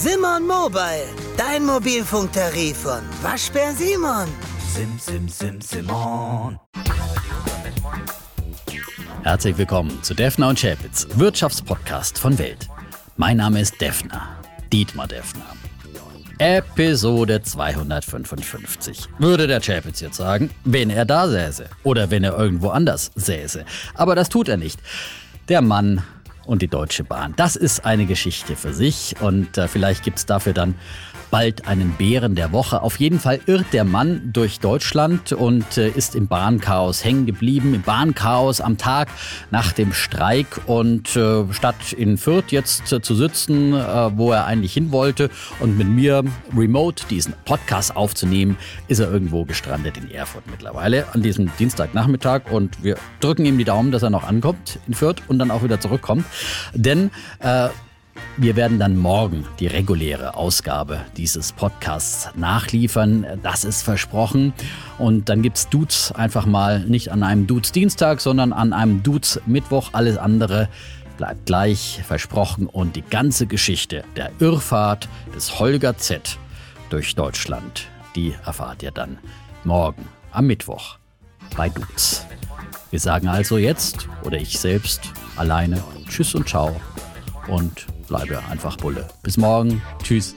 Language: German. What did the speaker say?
Simon Mobile, dein Mobilfunktarif von Waschbär Simon. Sim, sim, sim, Simon. Herzlich willkommen zu Defner und Chapitz, Wirtschaftspodcast von Welt. Mein Name ist Defner, Dietmar Defner. Episode 255. Würde der Chapitz jetzt sagen, wenn er da säße oder wenn er irgendwo anders säße. Aber das tut er nicht. Der Mann und die Deutsche Bahn. Das ist eine Geschichte für sich und äh, vielleicht gibt es dafür dann bald einen Bären der Woche. Auf jeden Fall irrt der Mann durch Deutschland und äh, ist im Bahnchaos hängen geblieben, im Bahnchaos am Tag nach dem Streik und äh, statt in Fürth jetzt äh, zu sitzen, äh, wo er eigentlich hin wollte und mit mir remote diesen Podcast aufzunehmen, ist er irgendwo gestrandet in Erfurt mittlerweile an diesem Dienstagnachmittag und wir drücken ihm die Daumen, dass er noch ankommt in Fürth und dann auch wieder zurückkommt, denn äh, wir werden dann morgen die reguläre Ausgabe dieses Podcasts nachliefern. Das ist versprochen. Und dann gibt es Dudes einfach mal nicht an einem Dudes Dienstag, sondern an einem Dudes Mittwoch. Alles andere bleibt gleich versprochen. Und die ganze Geschichte der Irrfahrt des Holger Z durch Deutschland, die erfahrt ihr dann morgen am Mittwoch bei Dudes. Wir sagen also jetzt, oder ich selbst, alleine, Tschüss und Ciao und bleibe einfach Bulle. Bis morgen. Tschüss.